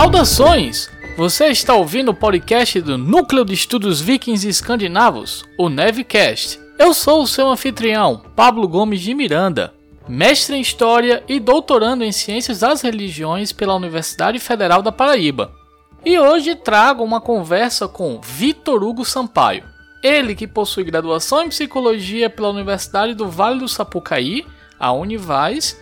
Saudações! Você está ouvindo o podcast do Núcleo de Estudos Vikings Escandinavos, o Nevcast. Eu sou o seu anfitrião, Pablo Gomes de Miranda, mestre em História e doutorando em Ciências das Religiões pela Universidade Federal da Paraíba. E hoje trago uma conversa com Vitor Hugo Sampaio. Ele que possui graduação em Psicologia pela Universidade do Vale do Sapucaí, a Univais,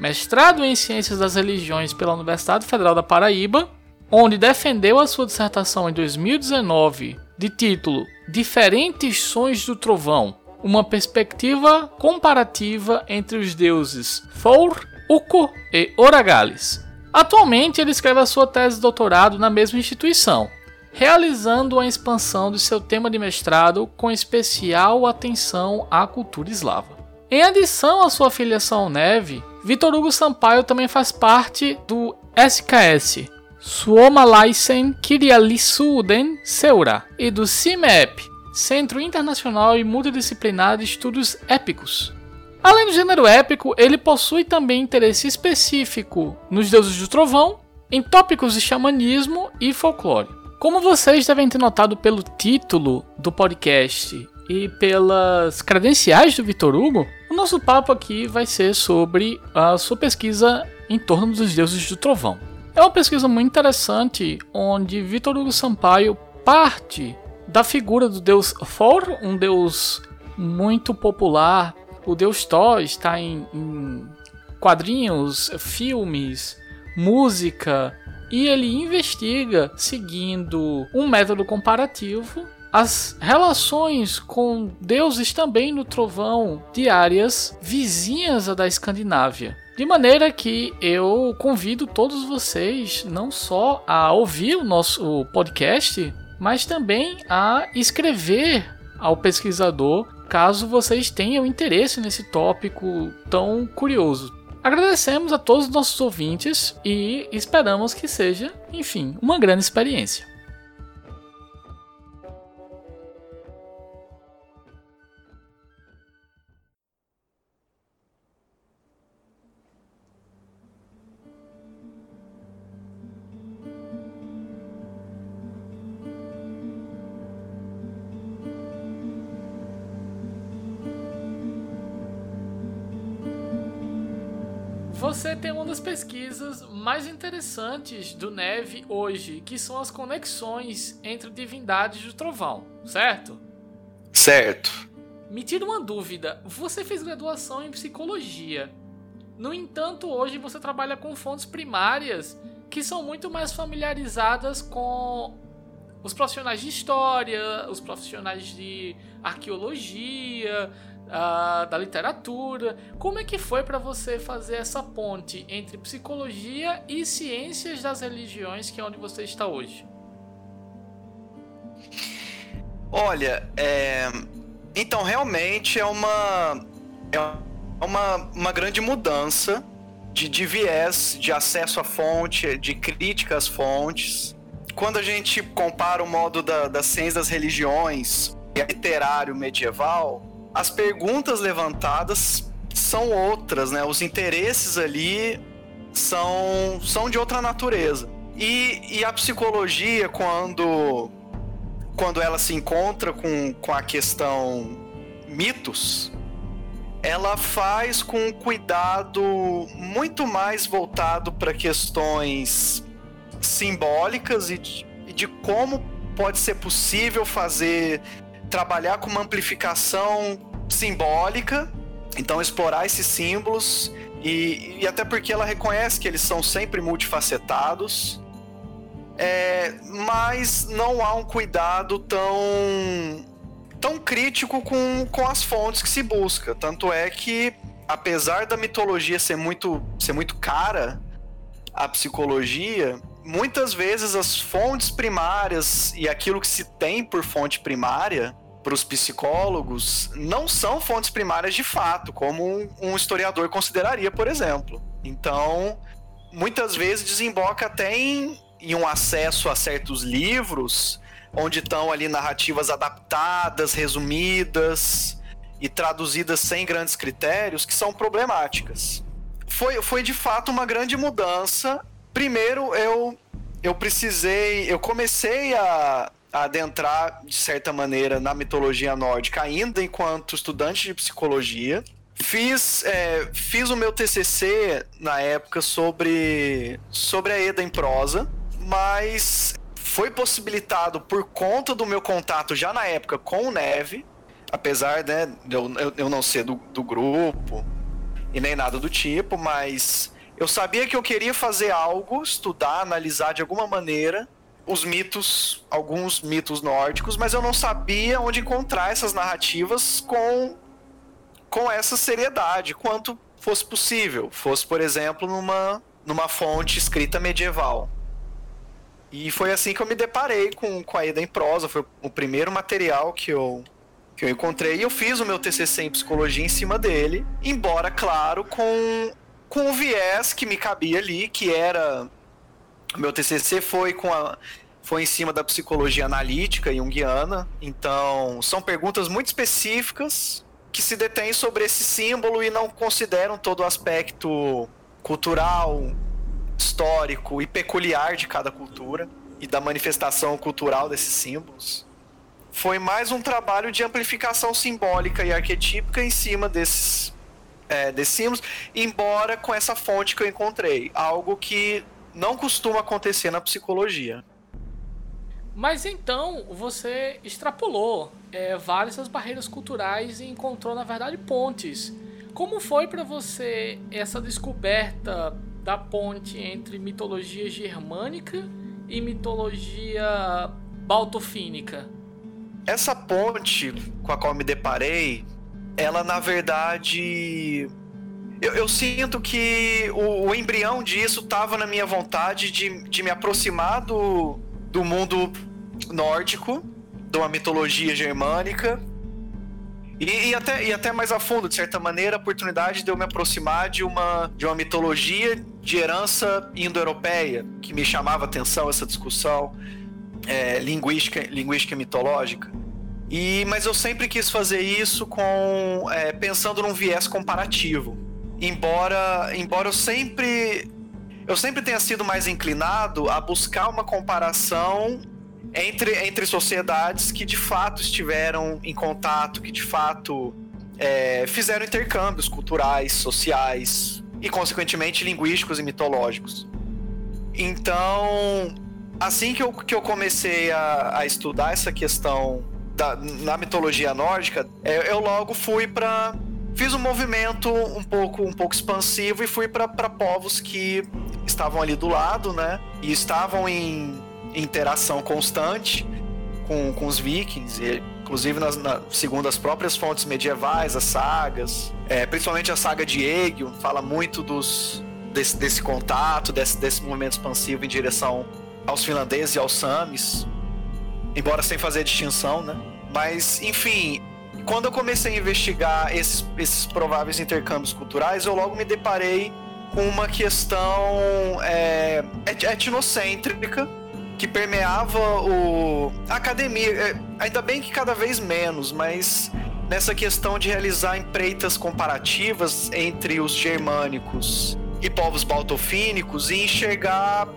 mestrado em Ciências das Religiões pela Universidade Federal da Paraíba, onde defendeu a sua dissertação em 2019 de título Diferentes Sons do Trovão, uma perspectiva comparativa entre os deuses Thor, Ukko e Oragales. Atualmente ele escreve a sua tese de doutorado na mesma instituição, realizando a expansão de seu tema de mestrado com especial atenção à cultura eslava. Em adição à sua filiação Neve, Vitor Hugo Sampaio também faz parte do SKS, Suomalaisen Kirjallisuuden Seura, e do CIMEP, Centro Internacional e Multidisciplinar de Estudos Épicos. Além do gênero épico, ele possui também interesse específico nos deuses do trovão, em tópicos de xamanismo e folclore. Como vocês devem ter notado pelo título do podcast e pelas credenciais do Vitor Hugo, nosso papo aqui vai ser sobre a sua pesquisa em torno dos deuses do trovão. É uma pesquisa muito interessante onde Vitor Hugo Sampaio parte da figura do deus Thor, um deus muito popular. O deus Thor está em, em quadrinhos, filmes, música, e ele investiga seguindo um método comparativo as relações com deuses também no trovão de áreas vizinhas à da Escandinávia. De maneira que eu convido todos vocês não só a ouvir o nosso podcast, mas também a escrever ao pesquisador caso vocês tenham interesse nesse tópico tão curioso. Agradecemos a todos os nossos ouvintes e esperamos que seja, enfim, uma grande experiência. Você tem uma das pesquisas mais interessantes do Neve hoje, que são as conexões entre divindades do trovão, certo? Certo. Me tira uma dúvida: você fez graduação em psicologia. No entanto, hoje você trabalha com fontes primárias que são muito mais familiarizadas com os profissionais de história, os profissionais de arqueologia, uh, da literatura. Como é que foi para você fazer essa ponte entre psicologia e ciências das religiões, que é onde você está hoje? Olha, é... então realmente é uma é uma, uma grande mudança de, de viés, de acesso à fonte, de crítica às fontes. Quando a gente compara o modo da, da ciência das religiões e literário medieval, as perguntas levantadas são outras, né? Os interesses ali são, são de outra natureza. E, e a psicologia, quando, quando ela se encontra com, com a questão mitos, ela faz com um cuidado muito mais voltado para questões simbólicas e de, de como pode ser possível fazer trabalhar com uma amplificação simbólica, então explorar esses símbolos e, e até porque ela reconhece que eles são sempre multifacetados, é, mas não há um cuidado tão tão crítico com, com as fontes que se busca. Tanto é que, apesar da mitologia ser muito, ser muito cara, a psicologia, muitas vezes as fontes primárias e aquilo que se tem por fonte primária para os psicólogos não são fontes primárias de fato, como um, historiador consideraria, por exemplo. Então, muitas vezes desemboca até em, em um acesso a certos livros onde estão ali narrativas adaptadas, resumidas e traduzidas sem grandes critérios que são problemáticas. Foi, foi de fato uma grande mudança Primeiro, eu eu precisei, eu comecei a, adentrar de certa maneira na mitologia nórdica ainda enquanto estudante de psicologia. Fiz, é, fiz o meu TCC na época sobre, sobre a Eda em prosa, mas foi possibilitado por conta do meu contato já na época com o Neve, apesar né, eu, eu não ser do, do grupo e nem nada do tipo, mas eu sabia que eu queria fazer algo, estudar, analisar de alguma maneira os mitos, alguns mitos nórdicos, mas eu não sabia onde encontrar essas narrativas com com essa seriedade, quanto fosse possível. Fosse, por exemplo, numa numa fonte escrita medieval. E foi assim que eu me deparei com, com a Ida em prosa. Foi o primeiro material que eu, que eu encontrei. E eu fiz o meu TCC em psicologia em cima dele. Embora, claro, com, com o viés que me cabia ali, que era. Meu TCC foi com a. Foi em cima da psicologia analítica junguiana. Então, são perguntas muito específicas que se detêm sobre esse símbolo e não consideram todo o aspecto cultural, histórico e peculiar de cada cultura e da manifestação cultural desses símbolos. Foi mais um trabalho de amplificação simbólica e arquetípica em cima desses, é, desses símbolos, embora com essa fonte que eu encontrei, algo que não costuma acontecer na psicologia. Mas então você extrapolou é, várias as barreiras culturais e encontrou, na verdade, pontes. Como foi para você essa descoberta da ponte entre mitologia germânica e mitologia baltofínica? Essa ponte com a qual me deparei, ela na verdade. Eu, eu sinto que o, o, embrião disso estava na minha vontade de, de me aproximar do, do mundo nórdico, de uma mitologia germânica, e, e, até, e até mais a fundo, de certa maneira, a oportunidade de eu me aproximar de uma, de uma mitologia de herança indo-europeia, que me chamava atenção essa discussão é, linguística, linguística mitológica. E, mas eu sempre quis fazer isso com é, pensando num viés comparativo. Embora, embora eu sempre eu sempre tenha sido mais inclinado a buscar uma comparação entre, entre sociedades que de fato estiveram em contato, que de fato é, fizeram intercâmbios culturais, sociais e, consequentemente, linguísticos e mitológicos. Então, assim que eu, que eu comecei a, a estudar essa questão da, na mitologia nórdica, é, eu logo fui para fiz um movimento um pouco um pouco expansivo e fui para povos que estavam ali do lado, né? E estavam em interação constante com, com os vikings, e, inclusive nas, na, segundo as próprias fontes medievais, as sagas, é, principalmente a saga de Egil, fala muito dos, desse, desse contato, desse, desse movimento expansivo em direção aos finlandeses e aos samis, embora sem fazer distinção, né? Mas, enfim, quando eu comecei a investigar esses, esses prováveis intercâmbios culturais, eu logo me deparei com uma questão é, etnocêntrica que permeava o a academia. É, ainda bem que cada vez menos, mas nessa questão de realizar empreitas comparativas entre os germânicos e povos baltofínicos e enxergar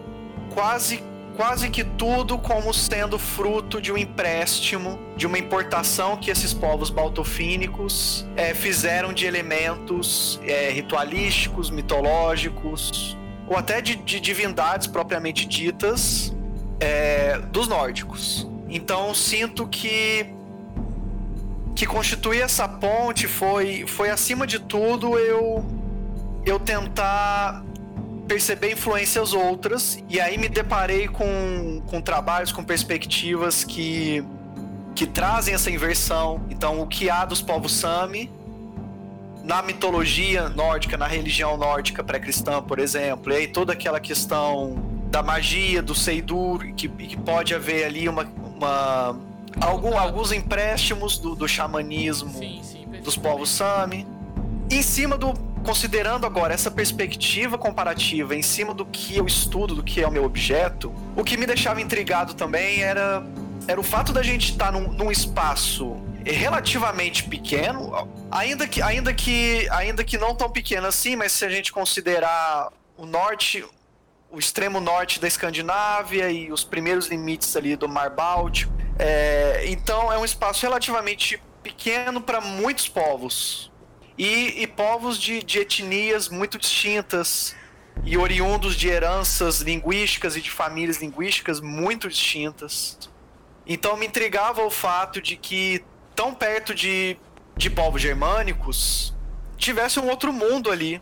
quase quase que tudo como sendo fruto de um empréstimo, de uma importação que esses povos baltofínicos é, fizeram de elementos é, ritualísticos, mitológicos, ou até de, de divindades propriamente ditas, é, dos nórdicos. Então sinto que que constituir essa ponte foi foi acima de tudo eu eu tentar perceber influências outras e aí me deparei com, com trabalhos com perspectivas que que trazem essa inversão. Então o que há dos povos Sami na mitologia nórdica, na religião nórdica pré-cristã, por exemplo, e aí toda aquela questão da magia, do Seidur, que, que pode haver ali uma, uma algum, alguns empréstimos do, do xamanismo sim, sim, dos povos Sami. Em cima do. Considerando agora essa perspectiva comparativa em cima do que eu estudo, do que é o meu objeto, o que me deixava intrigado também era, era o fato da gente estar num, num espaço relativamente pequeno, ainda que, ainda que ainda que não tão pequeno assim, mas se a gente considerar o norte o extremo norte da Escandinávia e os primeiros limites ali do Mar Báltico. É, então é um espaço relativamente pequeno para muitos povos. E, e povos de, de etnias muito distintas e oriundos de heranças linguísticas e de famílias linguísticas muito distintas. Então me intrigava o fato de que, tão perto de, de povos germânicos, tivesse um outro mundo ali,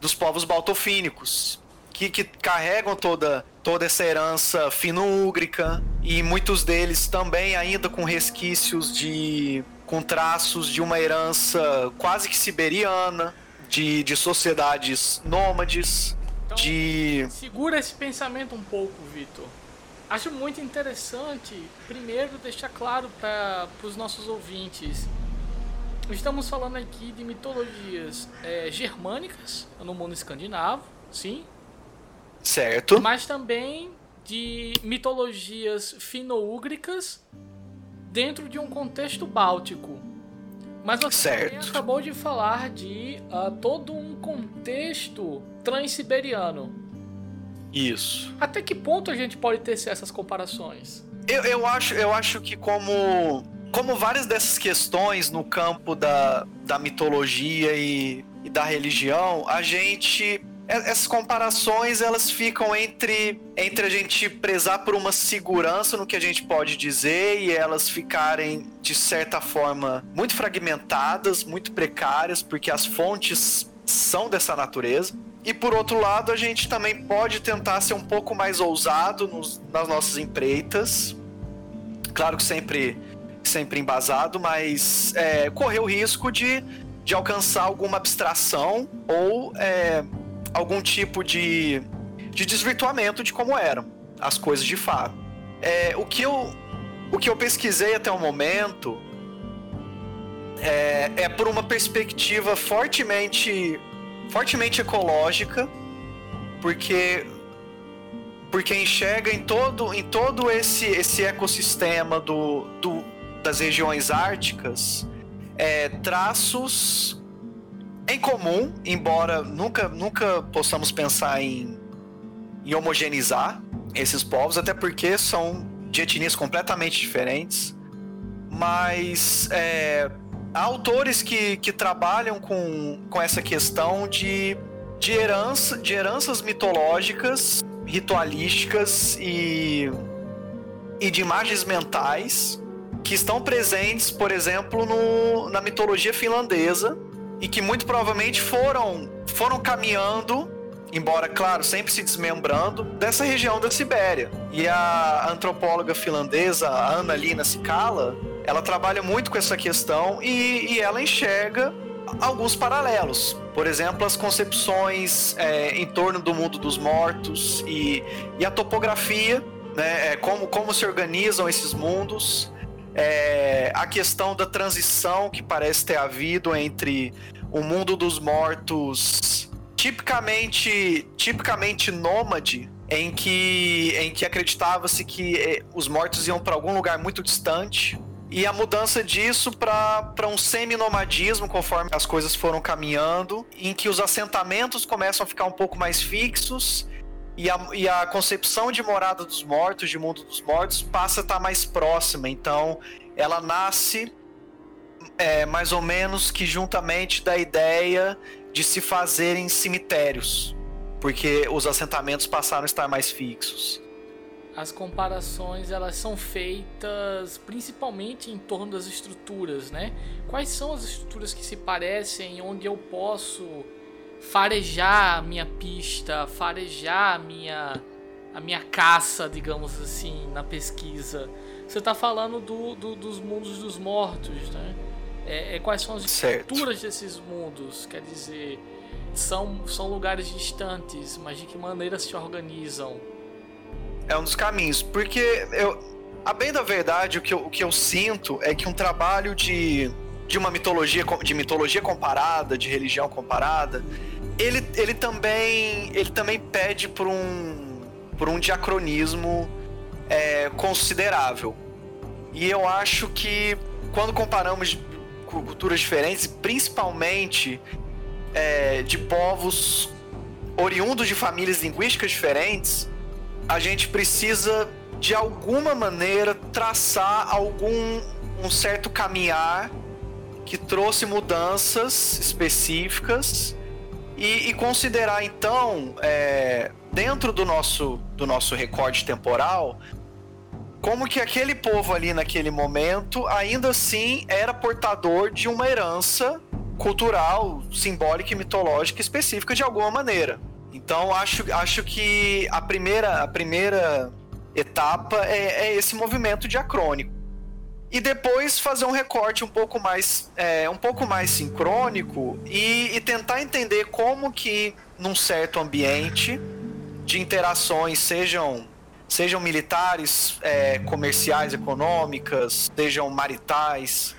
dos povos baltofínicos, que, que carregam toda, toda essa herança fino-úgrica, e muitos deles também ainda com resquícios de. Com traços de uma herança quase que siberiana, de, de sociedades nômades. Então, de. Segura esse pensamento um pouco, Vitor. Acho muito interessante, primeiro, deixar claro para os nossos ouvintes. Estamos falando aqui de mitologias é, germânicas no mundo escandinavo, sim. Certo. Mas também de mitologias fino-úgricas dentro de um contexto báltico. Mas você certo. acabou de falar de uh, todo um contexto transiberiano. Isso. Até que ponto a gente pode tecer essas comparações? Eu, eu, acho, eu acho que como, como várias dessas questões no campo da, da mitologia e, e da religião, a gente essas comparações elas ficam entre, entre a gente prezar por uma segurança no que a gente pode dizer e elas ficarem, de certa forma, muito fragmentadas, muito precárias, porque as fontes são dessa natureza. E por outro lado, a gente também pode tentar ser um pouco mais ousado nos, nas nossas empreitas. Claro que sempre, sempre embasado, mas é, correr o risco de, de alcançar alguma abstração ou é, algum tipo de, de desvirtuamento de como eram as coisas de fato. É, o, que eu, o que eu pesquisei até o momento é, é por uma perspectiva fortemente, fortemente ecológica, porque porque enxerga em todo, em todo esse, esse ecossistema do, do, das regiões árticas é, traços em comum, embora nunca, nunca possamos pensar em, em homogeneizar esses povos, até porque são de etnias completamente diferentes. Mas é, há autores que, que trabalham com, com essa questão de, de, herança, de heranças mitológicas, ritualísticas e, e de imagens mentais que estão presentes, por exemplo, no, na mitologia finlandesa e que muito provavelmente foram, foram caminhando, embora, claro, sempre se desmembrando, dessa região da Sibéria. E a antropóloga finlandesa, Anna Lina Sikala, ela trabalha muito com essa questão e, e ela enxerga alguns paralelos. Por exemplo, as concepções é, em torno do mundo dos mortos e, e a topografia, né, é, como, como se organizam esses mundos é, a questão da transição que parece ter havido entre o mundo dos mortos tipicamente tipicamente nômade em que em que acreditava-se que eh, os mortos iam para algum lugar muito distante e a mudança disso para um semi-nomadismo conforme as coisas foram caminhando, em que os assentamentos começam a ficar um pouco mais fixos e a, e a concepção de morada dos mortos, de mundo dos mortos, passa a estar tá mais próxima. Então, ela nasce é, mais ou menos que juntamente da ideia de se fazerem cemitérios, porque os assentamentos passaram a estar mais fixos. As comparações elas são feitas principalmente em torno das estruturas, né? Quais são as estruturas que se parecem, onde eu posso farejar a minha pista, farejar a minha, a minha caça, digamos assim, na pesquisa. Você está falando do, do, dos mundos dos mortos, né? É, é quais são as estruturas desses mundos? Quer dizer, são, são lugares distantes, mas de que maneira se organizam? É um dos caminhos, porque eu, a bem da verdade, o que eu, o que eu sinto é que um trabalho de de uma mitologia de mitologia comparada, de religião comparada, ele, ele também ele também pede por um por um diacronismo é, considerável. E eu acho que quando comparamos culturas diferentes, principalmente é, de povos oriundos de famílias linguísticas diferentes, a gente precisa de alguma maneira traçar algum um certo caminhar que trouxe mudanças específicas e, e considerar então é, dentro do nosso do nosso recorde temporal como que aquele povo ali naquele momento ainda assim era portador de uma herança cultural, simbólica e mitológica específica de alguma maneira. Então acho, acho que a primeira, a primeira etapa é, é esse movimento diacrônico. E depois fazer um recorte um pouco mais, é, um pouco mais sincrônico e, e tentar entender como que num certo ambiente de interações, sejam sejam militares, é, comerciais, econômicas, sejam maritais,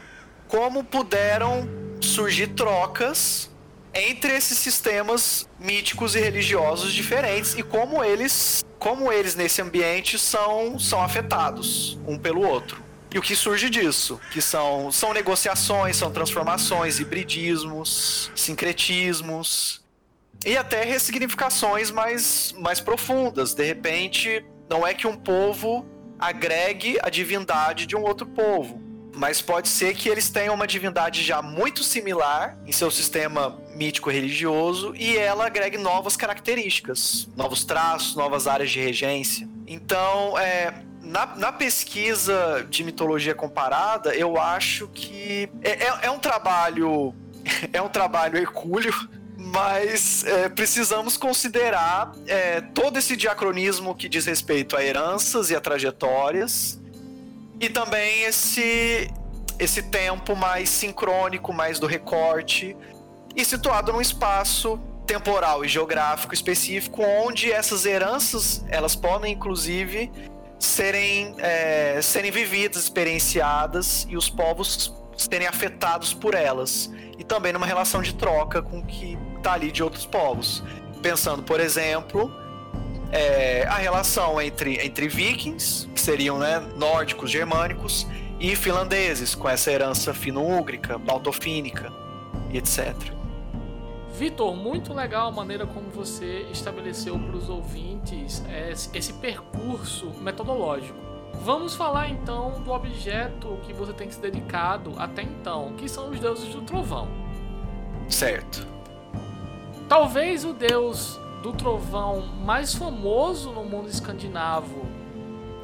como puderam surgir trocas entre esses sistemas míticos e religiosos diferentes e como eles, como eles nesse ambiente são, são afetados um pelo outro. E o que surge disso? Que são, são negociações, são transformações, hibridismos, sincretismos e até ressignificações mais, mais profundas. De repente, não é que um povo agregue a divindade de um outro povo, mas pode ser que eles tenham uma divindade já muito similar em seu sistema mítico religioso e ela agregue novas características, novos traços, novas áreas de regência. Então, é, na, na, pesquisa de mitologia comparada, eu acho que é, é, é um trabalho é um trabalho hercúleo mas é, precisamos considerar é, todo esse diacronismo que diz respeito a heranças e a trajetórias, e também esse, esse tempo mais sincrônico, mais do recorte, e situado num espaço temporal e geográfico específico, onde essas heranças elas podem inclusive serem, é, serem vividas, experienciadas, e os povos serem afetados por elas. E também numa relação de troca com que tá ali de outros povos. Pensando, por exemplo, é, a relação entre, entre vikings, que seriam né, nórdicos, germânicos, e finlandeses, com essa herança fino-úgrica, baltofínica etc. Vitor, muito legal a maneira como você estabeleceu para os ouvintes esse percurso metodológico. Vamos falar então do objeto que você tem se dedicado até então, que são os deuses do trovão. Certo. Talvez o deus do trovão mais famoso no mundo escandinavo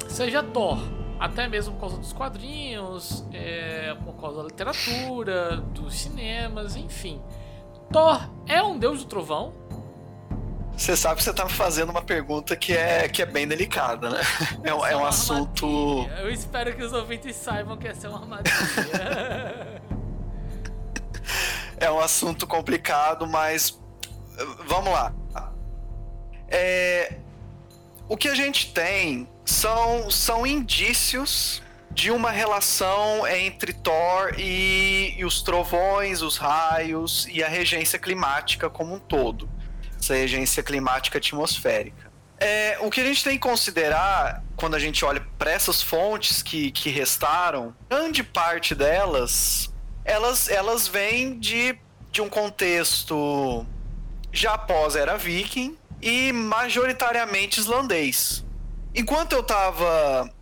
seja Thor. Até mesmo por causa dos quadrinhos, é, por causa da literatura, dos cinemas, enfim. Thor é um deus do trovão? Você sabe que você tá fazendo uma pergunta que é, que é bem delicada, né? É, um, é um assunto. Eu espero que os ouvintes saibam que essa é uma armadilha. é um assunto complicado, mas vamos lá. É, o que a gente tem são, são indícios de uma relação entre Thor e, e, os trovões, os raios e a regência climática como um todo, essa regência climática atmosférica. É, o que a gente tem que considerar quando a gente olha para essas fontes que, que restaram, grande parte delas, elas, elas vêm de, de um contexto já após era viking e majoritariamente islandês. Enquanto eu estava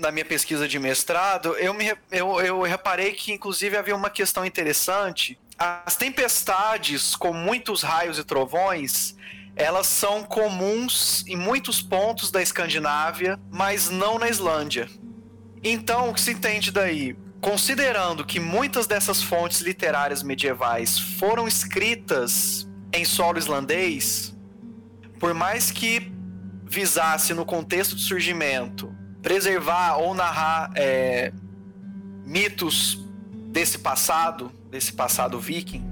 na minha pesquisa de mestrado, eu, me, eu, eu reparei que inclusive havia uma questão interessante. As tempestades com muitos raios e trovões, elas são comuns em muitos pontos da Escandinávia, mas não na Islândia. Então, o que se entende daí? Considerando que muitas dessas fontes literárias medievais foram escritas em solo islandês, por mais que visasse no contexto de surgimento preservar ou narrar é, mitos desse passado, desse passado viking,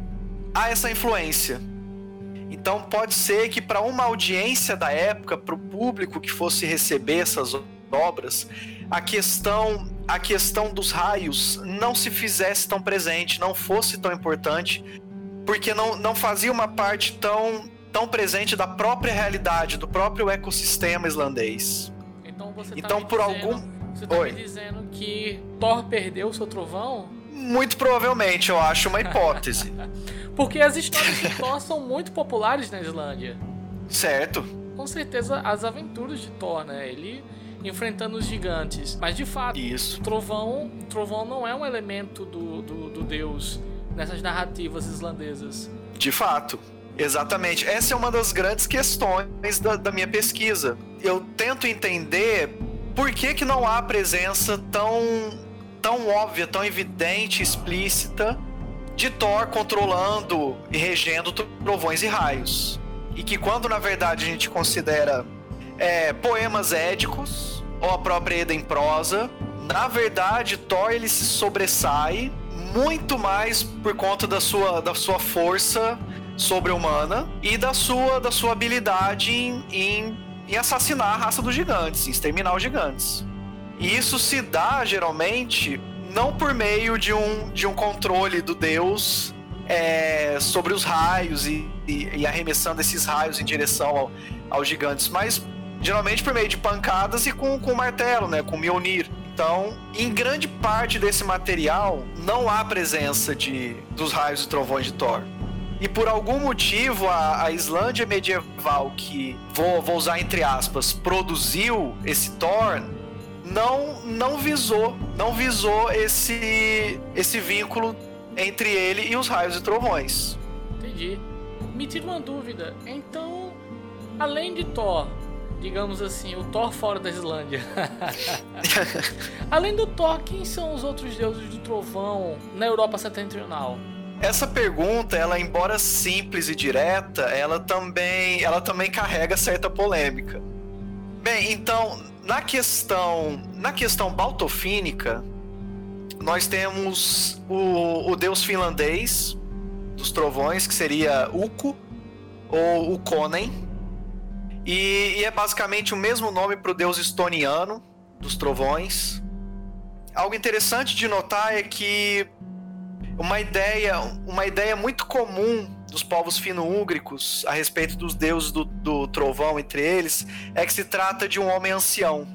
há essa influência. Então pode ser que para uma audiência da época, para o público que fosse receber essas obras, a questão a questão dos raios não se fizesse tão presente, não fosse tão importante, porque não, não fazia uma parte tão, tão presente da própria realidade, do próprio ecossistema islandês. Então você tá então, por dizendo, algum. Você tá Oi. me dizendo que Thor perdeu o seu trovão? Muito provavelmente, eu acho uma hipótese. porque as histórias de Thor são muito populares na Islândia. Certo. Com certeza as aventuras de Thor, né? Ele enfrentando os gigantes. Mas de fato, Isso. trovão, trovão não é um elemento do, do, do deus nessas narrativas islandesas. De fato. Exatamente. Essa é uma das grandes questões da, da minha pesquisa. Eu tento entender por que, que não há presença tão, tão óbvia, tão evidente, explícita de Thor controlando e regendo trovões e raios. E que quando na verdade a gente considera é, poemas édicos ou a própria Eda em prosa, na verdade Thor ele se sobressai muito mais por conta da sua, da sua força sobre-humana e da sua, da sua habilidade em, em, em assassinar a raça dos gigantes, em exterminar os gigantes. E isso se dá geralmente não por meio de um, de um controle do deus é, sobre os raios e, e, e, arremessando esses raios em direção ao, aos gigantes, mas geralmente por meio de pancadas e com, com martelo, né, com Mjolnir. Então, em grande parte desse material não há presença de dos raios e trovões de Thor. E por algum motivo a, a Islândia medieval que vou, vou usar entre aspas produziu esse Thor não não visou não visou esse esse vínculo entre ele e os raios e trovões. Entendi. Me tira uma dúvida. Então, além de Thor, digamos assim, o Thor fora da Islândia. além do Thor, quem são os outros deuses do trovão na Europa setentrional? Essa pergunta, ela embora simples e direta, ela também, ela também carrega certa polêmica. Bem, então, na questão, na questão baltofínica, nós temos o, o deus finlandês dos trovões, que seria Ukko ou Ukkonen. E, e é basicamente o mesmo nome para o deus estoniano dos trovões. Algo interessante de notar é que uma ideia, uma ideia muito comum dos povos fino-úgricos a respeito dos deuses do, do, trovão entre eles é que se trata de um homem ancião.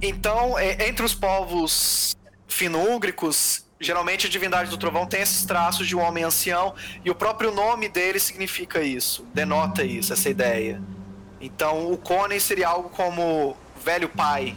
Então, é, entre os povos fino-úgricos, geralmente a divindade do trovão tem esses traços de um homem ancião e o próprio nome dele significa isso, denota isso, essa ideia. Então, o Conen seria algo como velho pai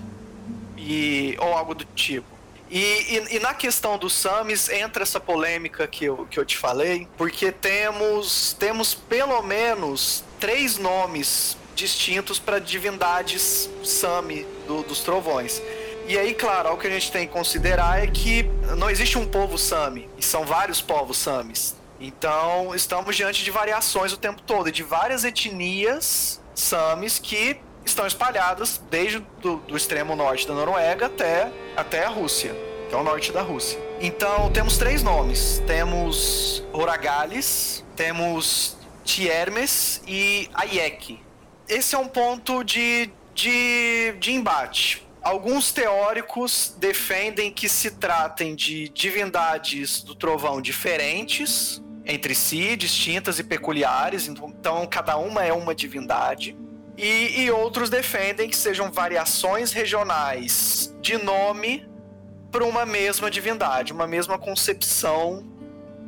e ou algo do tipo. E, e, e, na questão dos Samis entra essa polêmica que eu, que eu te falei, porque temos, temos pelo menos três nomes distintos para divindades Sami do, dos trovões. E aí, claro, o que a gente tem que considerar é que não existe um povo Sami, e são vários povos Samis. Então, estamos diante de variações o tempo todo, de várias etnias Samis que estão espalhadas desde do, do extremo norte da Noruega até, até a Rússia, que é o norte da Rússia. Então temos três nomes: temos Horagalis, temos Tiermes e Ayek. Esse é um ponto de, de, de embate. Alguns teóricos defendem que se tratem de divindades do trovão diferentes entre si, distintas e peculiares, então cada uma é uma divindade. E, e outros defendem que sejam variações regionais de nome para uma mesma divindade, uma mesma concepção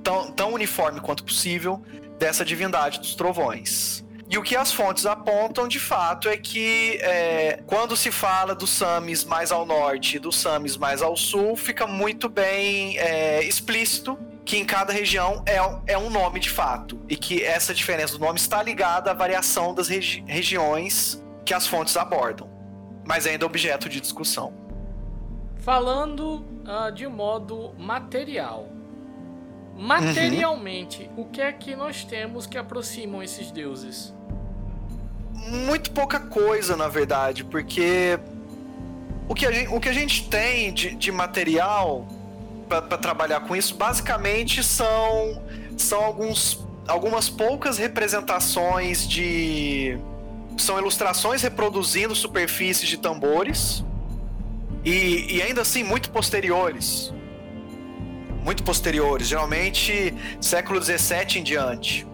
tão, tão uniforme quanto possível dessa divindade dos trovões. E o que as fontes apontam, de fato, é que é, quando se fala dos Samis mais ao norte e dos Samis mais ao sul, fica muito bem é, explícito que em cada região é, é um nome de fato. E que essa diferença do nome está ligada à variação das regi regiões que as fontes abordam. Mas ainda é objeto de discussão. Falando uh, de modo material. Materialmente, uhum. o que é que nós temos que aproximam esses deuses? Muito pouca coisa, na verdade, porque o que a gente, o que a gente tem de, de material para trabalhar com isso, basicamente são, são alguns, algumas poucas representações de. São ilustrações reproduzindo superfícies de tambores. E, e ainda assim muito posteriores. Muito posteriores, geralmente século XVII em diante.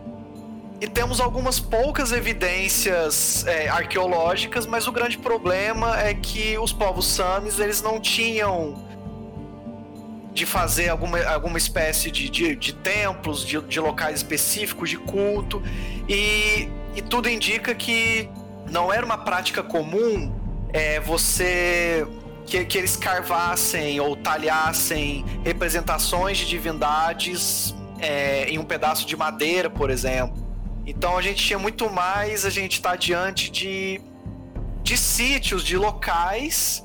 E temos algumas poucas evidências é, arqueológicas, mas o grande problema é que os povos Samis eles não tinham de fazer alguma, alguma espécie de, de, de templos, de, de locais específicos de culto. E e tudo indica que não era uma prática comum é, você que, que eles carvassem ou talhassem representações de divindades é, em um pedaço de madeira, por exemplo. Então a gente tinha muito mais, a gente está diante de, de sítios, de locais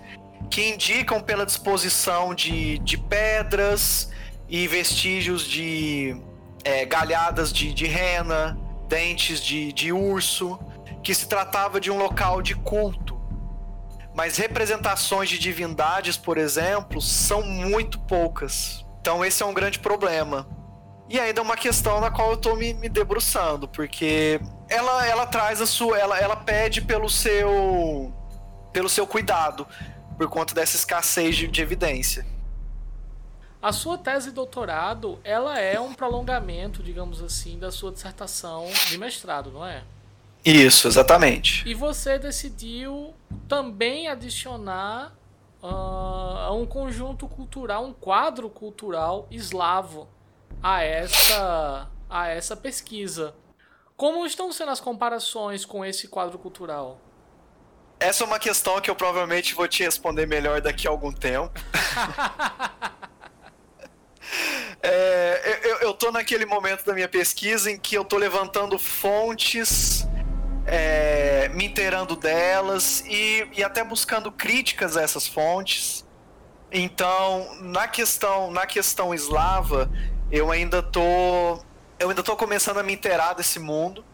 que indicam pela disposição de, de pedras e vestígios de é, galhadas de, de rena, dentes de, de urso, que se tratava de um local de culto. Mas representações de divindades, por exemplo, são muito poucas. Então esse é um grande problema. E ainda é uma questão na qual eu estou me, me, debruçando, porque ela, ela traz a sua. Ela, ela pede pelo seu. pelo seu cuidado, por conta dessa escassez de, de evidência. A sua tese de doutorado, ela é um prolongamento, digamos assim, da sua dissertação de mestrado, não é? Isso, exatamente. E você decidiu também adicionar uh, um conjunto cultural, um quadro cultural eslavo a essa, a essa pesquisa. Como estão sendo as comparações com esse quadro cultural? Essa é uma questão que eu provavelmente vou te responder melhor daqui a algum tempo. É, eu, eu tô naquele momento da minha pesquisa em que eu tô levantando fontes, é, me inteirando delas e, e até buscando críticas a essas fontes. Então, na questão, na questão eslava, eu ainda tô eu ainda tô começando a me inteirar desse mundo.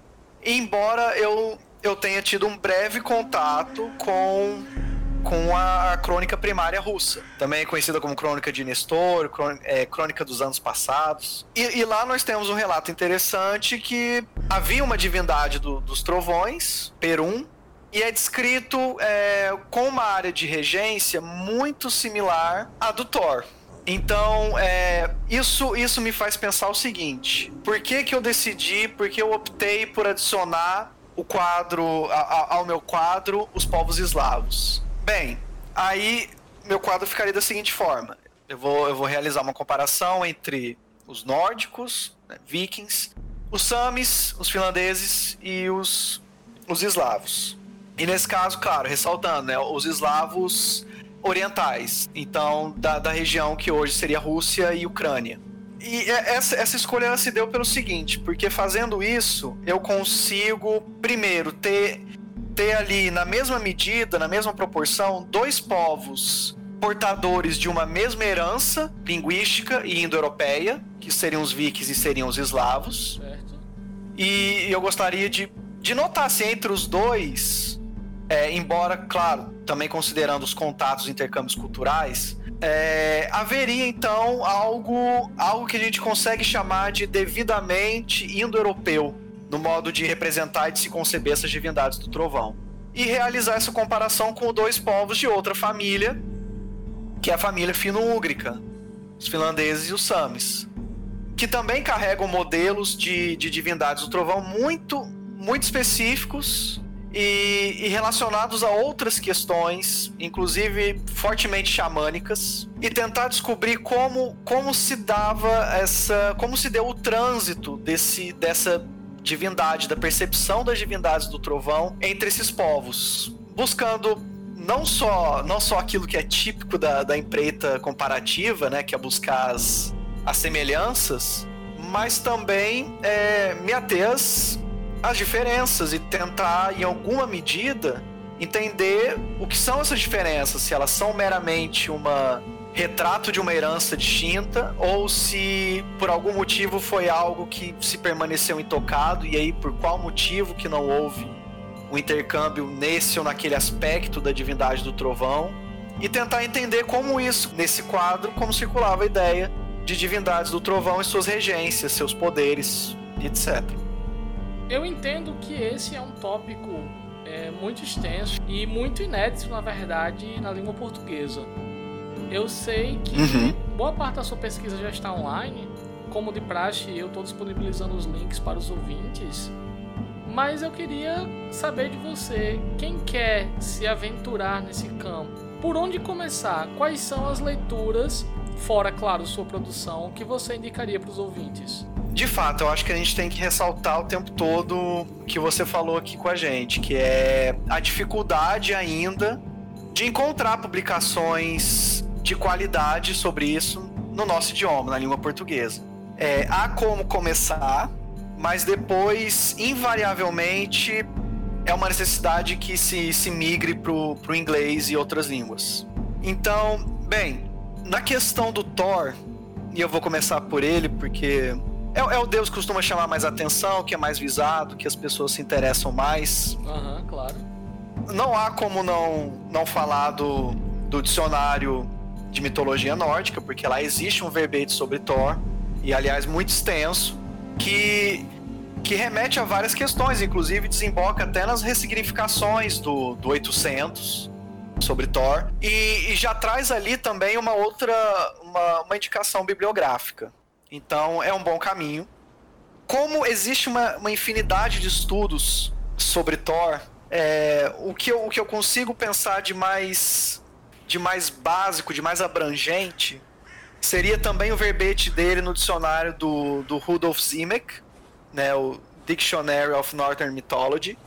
Embora eu eu tenha tido um breve contato com com a crônica primária russa, também conhecida como Crônica de Nestor, é, Crônica dos Anos Passados. E, e, lá nós temos um relato interessante que havia uma divindade do, dos trovões, Perum, e é descrito é, com uma área de regência muito similar à do Thor. Então, é, isso, isso me faz pensar o seguinte: por que, que eu decidi, por que eu optei por adicionar o quadro, a, a, ao meu quadro, os povos eslavos? Bem, aí meu quadro ficaria da seguinte forma: eu vou, eu vou realizar uma comparação entre os nórdicos, né, vikings, os samis, os finlandeses e os, os eslavos. E nesse caso, claro, ressaltando, né, os eslavos orientais, então da, da região que hoje seria Rússia e Ucrânia. E é, essa, essa escolha ela se deu pelo seguinte, porque fazendo isso eu consigo, primeiro, ter ter ali na mesma medida, na mesma proporção, dois povos portadores de uma mesma herança linguística e indo-europeia, que seriam os vikings e seriam os eslavos. Certo. E eu gostaria de, de notar se entre os dois, é, embora, claro, também considerando os contatos e intercâmbios culturais, é, haveria então algo, algo que a gente consegue chamar de devidamente indo-europeu no modo de representar e de se conceber essas divindades do trovão. E realizar essa comparação com dois povos de outra família, que é a família fino-úgrica, os finlandeses e os samis, que também carregam modelos de, de divindades do trovão muito, muito específicos e, e, relacionados a outras questões, inclusive fortemente xamânicas, e tentar descobrir como, como se dava essa. como se deu o trânsito desse, dessa divindade, da percepção das divindades do trovão entre esses povos, buscando não só, não só aquilo que é típico da, da empreita comparativa, né, que é buscar as, as semelhanças, mas também é, me ater às, às diferenças e tentar, em alguma medida, entender o que são essas diferenças, se elas são meramente uma retrato de uma herança distinta ou se por algum motivo foi algo que se permaneceu intocado e aí por qual motivo que não houve um intercâmbio nesse ou naquele aspecto da divindade do trovão e tentar entender como isso nesse quadro como circulava a ideia de divindades do trovão e suas regências, seus poderes, etc. Eu entendo que esse é um tópico é, muito extenso e muito inédito, na verdade, na língua portuguesa. Eu sei que uhum. boa parte da sua pesquisa já está online. Como de praxe, eu estou disponibilizando os links para os ouvintes. Mas eu queria saber de você, quem quer se aventurar nesse campo, por onde começar? Quais são as leituras, fora, claro, sua produção, que você indicaria para os ouvintes? De fato, eu acho que a gente tem que ressaltar o tempo todo o que você falou aqui com a gente, que é a dificuldade ainda de encontrar publicações de qualidade sobre isso no nosso idioma, na língua portuguesa. É, há como começar, mas depois, invariavelmente, é uma necessidade que se, se migre para o inglês e outras línguas. Então, bem, na questão do Thor, e eu vou começar por ele porque é, é, o deus que costuma chamar mais atenção, que é mais visado, que as pessoas se interessam mais. Aham, uhum, claro. Não há como não, não falar do, do dicionário de mitologia nórdica, porque lá existe um verbete sobre Thor, e aliás muito extenso, que, que remete a várias questões, inclusive desemboca até nas ressignificações do, do 800 sobre Thor, e, e já traz ali também uma outra, uma, uma indicação bibliográfica. Então é um bom caminho. Como existe uma, uma infinidade de estudos sobre Thor, é, o, que eu, o que eu consigo pensar de mais, de mais básico, de mais abrangente, seria também o verbete dele no dicionário do, do Rudolf Simek, né, o Dictionary of Northern Mythology.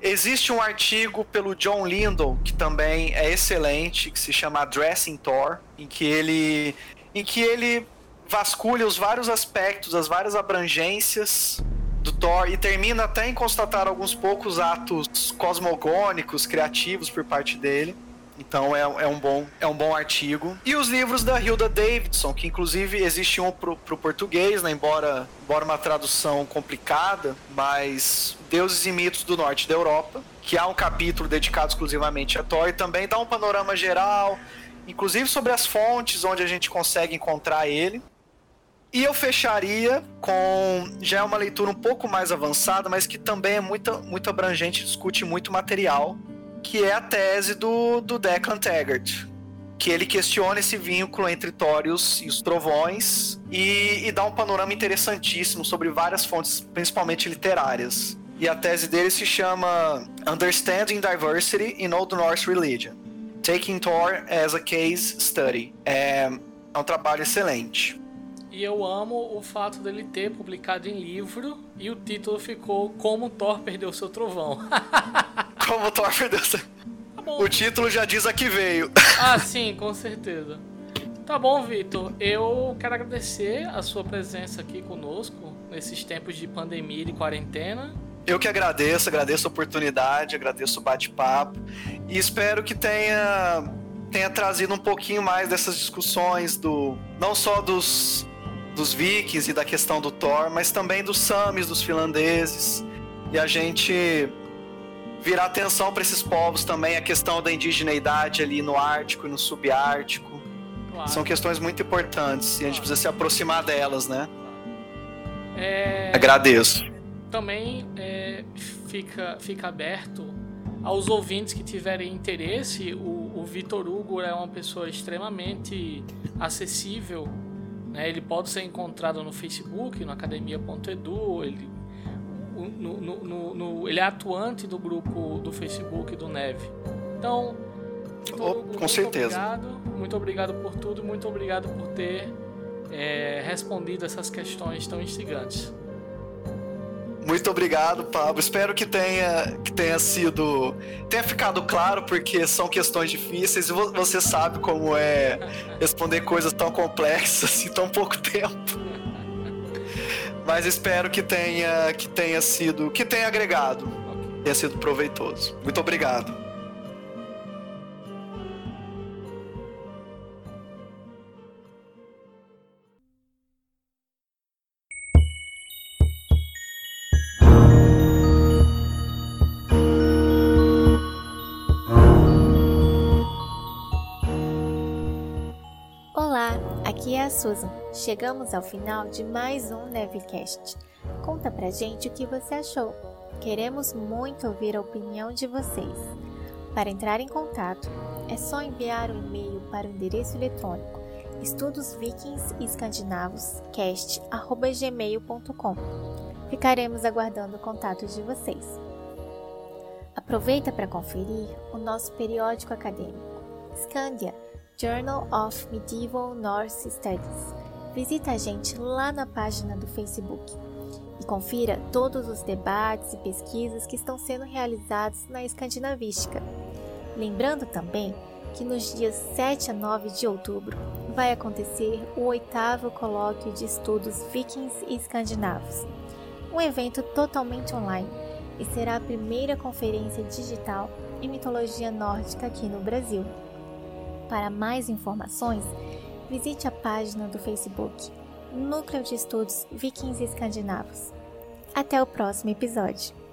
Existe um artigo pelo John Lindell, que também é excelente, que se chama Addressing Thor, em que ele, em que ele vasculha os vários aspectos, as várias abrangências do Thor e termina até em constatar alguns poucos atos cosmogônicos, criativos por parte dele. Então é, é, um bom, é um bom artigo. E os livros da Hilda Davidson, que inclusive existe um pro, pro português, né? embora, embora uma tradução complicada, mas Deuses e Mitos do Norte da Europa, que há um capítulo dedicado exclusivamente a Thor, e também dá um panorama geral, inclusive sobre as fontes onde a gente consegue encontrar ele. E eu fecharia com. Já é uma leitura um pouco mais avançada, mas que também é muito, muito abrangente, discute muito material, que é a tese do, do Declan Taggart. Que ele questiona esse vínculo entre Tórios e os trovões e, e dá um panorama interessantíssimo sobre várias fontes, principalmente literárias. E a tese dele se chama Understanding Diversity in Old Norse Religion Taking Thor as a Case Study. É, é um trabalho excelente. E eu amo o fato dele ter publicado em livro e o título ficou Como Thor Perdeu Seu Trovão. Como Thor Perdeu Seu... Tá o título já diz a que veio. ah, sim, com certeza. Tá bom, Vitor. Eu quero agradecer a sua presença aqui conosco nesses tempos de pandemia e de quarentena. Eu que agradeço, agradeço a oportunidade, agradeço o bate-papo e espero que tenha tenha trazido um pouquinho mais dessas discussões do não só dos dos vikings e da questão do Thor, mas também dos samis, dos finlandeses. E a gente virar atenção para esses povos também, a questão da indigeneidade ali no Ártico e no Subártico. Claro. São questões muito importantes e a gente precisa se aproximar delas, né? É... Agradeço. Também é, fica, fica aberto aos ouvintes que tiverem interesse. O, o Vitor Hugo é uma pessoa extremamente acessível né? Ele pode ser encontrado no Facebook, no academia.edu, ele, no, no, no, ele é atuante do grupo do Facebook do Neve. Então, oh, com muito certeza. Obrigado, muito obrigado por tudo, muito obrigado por ter é, respondido essas questões tão instigantes. Muito obrigado, Pablo. Espero que tenha, que tenha sido. tenha ficado claro, porque são questões difíceis e você sabe como é responder coisas tão complexas em tão pouco tempo. Mas espero que tenha, que tenha sido. que tenha agregado. Tenha sido proveitoso. Muito obrigado. Susan. Chegamos ao final de mais um Nevecast. Conta pra gente o que você achou. Queremos muito ouvir a opinião de vocês. Para entrar em contato, é só enviar um e-mail para o endereço eletrônico estudosvikingsescandinavos.cast@gmail.com. Ficaremos aguardando o contato de vocês. Aproveita para conferir o nosso periódico acadêmico, Scandia Journal of Medieval Norse Studies, visita a gente lá na página do Facebook e confira todos os debates e pesquisas que estão sendo realizados na Escandinavística. Lembrando também que nos dias 7 a 9 de outubro vai acontecer o oitavo colóquio de estudos vikings e escandinavos, um evento totalmente online e será a primeira conferência digital em mitologia nórdica aqui no Brasil. Para mais informações, visite a página do Facebook Núcleo de Estudos Vikings Escandinavos. Até o próximo episódio!